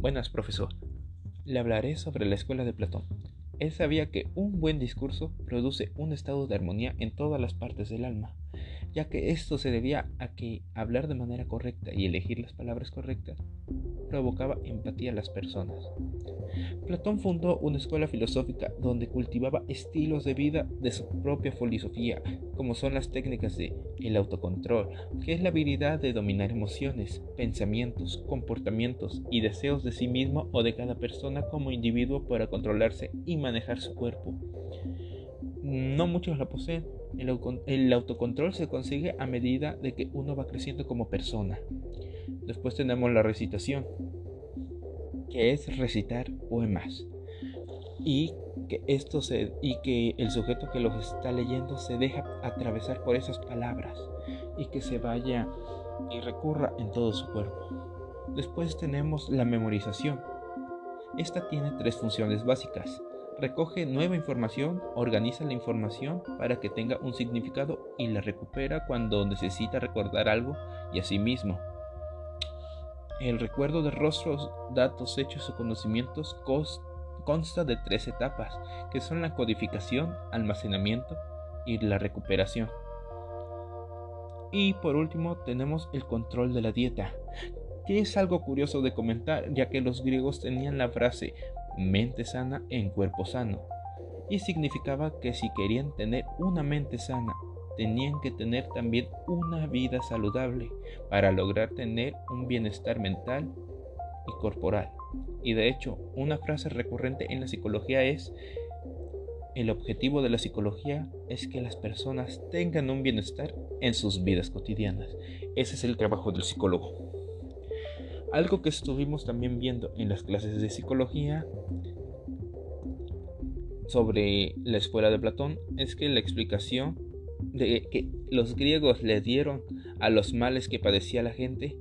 Buenas, profesor. Le hablaré sobre la escuela de Platón. Él sabía que un buen discurso produce un estado de armonía en todas las partes del alma, ya que esto se debía a que hablar de manera correcta y elegir las palabras correctas provocaba empatía a las personas. Platón fundó una escuela filosófica donde cultivaba estilos de vida de su propia filosofía, como son las técnicas de el autocontrol, que es la habilidad de dominar emociones, pensamientos, comportamientos y deseos de sí mismo o de cada persona como individuo para controlarse y manejar su cuerpo. No muchos la poseen. El, autocontrol se consigue a medida de que uno va creciendo como persona. Después tenemos la recitación, que es recitar poemas. Y que esto se y que el sujeto que los está leyendo se deja atravesar por esas palabras y que se vaya y recurra en todo su cuerpo. Después tenemos la memorización. Esta tiene tres funciones básicas. Recoge nueva información, organiza la información para que tenga un significado y la recupera cuando necesita recordar algo y asimismo el recuerdo de rostros, datos, hechos o conocimientos consta de tres etapas, que son la codificación, almacenamiento y la recuperación. Y por último tenemos el control de la dieta, que es algo curioso de comentar, ya que los griegos tenían la frase mente sana en cuerpo sano, y significaba que si querían tener una mente sana tenían que tener también una vida saludable para lograr tener un bienestar mental y corporal. Y de hecho, una frase recurrente en la psicología es, el objetivo de la psicología es que las personas tengan un bienestar en sus vidas cotidianas. Ese es el trabajo del psicólogo. Algo que estuvimos también viendo en las clases de psicología sobre la escuela de Platón es que la explicación de que los griegos le dieron a los males que padecía la gente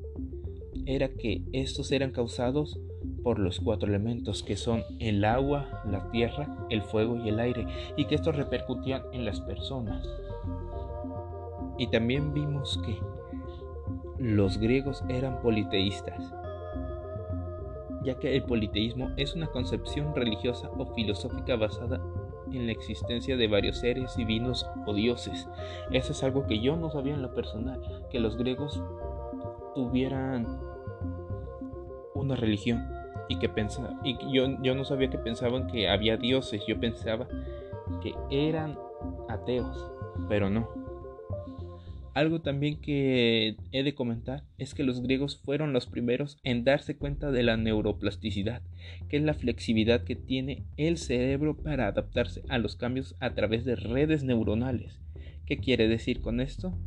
era que estos eran causados por los cuatro elementos que son el agua, la tierra, el fuego y el aire, y que estos repercutían en las personas. Y también vimos que los griegos eran politeístas, ya que el politeísmo es una concepción religiosa o filosófica basada en la existencia de varios seres divinos o dioses. Eso es algo que yo no sabía en lo personal, que los griegos tuvieran una religión y que pensaba, y yo, yo no sabía que pensaban que había dioses, yo pensaba que eran ateos, pero no. Algo también que he de comentar es que los griegos fueron los primeros en darse cuenta de la neuroplasticidad, que es la flexibilidad que tiene el cerebro para adaptarse a los cambios a través de redes neuronales. ¿Qué quiere decir con esto?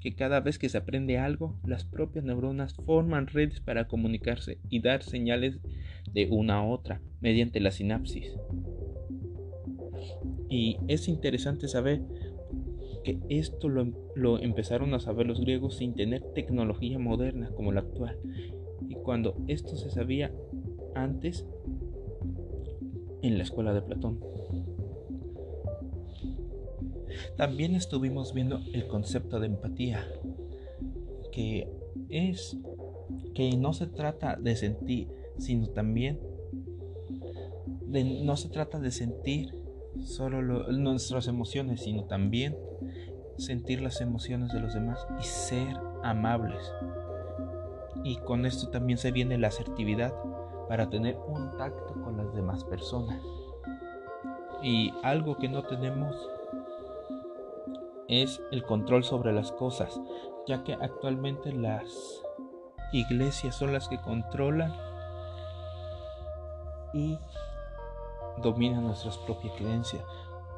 Que cada vez que se aprende algo, las propias neuronas forman redes para comunicarse y dar señales de una a otra mediante la sinapsis. Y es interesante saber que esto lo, empezaron a saber los griegos sin tener tecnología moderna como la actual. Y cuando esto se sabía antes en la escuela de Platón. También estuvimos viendo el concepto de empatía, que es que no se trata de sentir, sino también de, no se trata de sentir solo nuestras emociones, sino también sentir las emociones de los demás y ser amables. Y con esto también se viene la asertividad para tener un tacto con las demás personas. Y algo que no tenemos es el control sobre las cosas, ya que actualmente las iglesias son las que controlan y dominan nuestras propias creencias.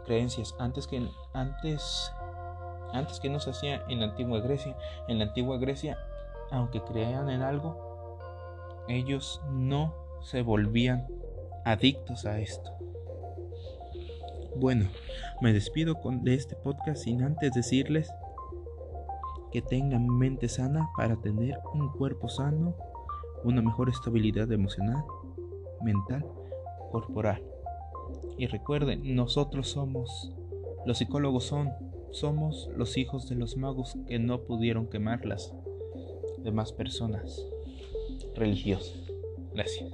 Creencias antes que antes antes que no se hacía en la antigua Grecia. En la antigua Grecia, aunque creían en algo, ellos no se volvían adictos a esto. Bueno, me despido de este podcast sin antes decirles que tengan mente sana para tener un cuerpo sano, una mejor estabilidad emocional, mental, corporal. Y recuerden, nosotros somos, los psicólogos son somos los hijos de los magos que no pudieron quemar las demás personas religiosas. Gracias.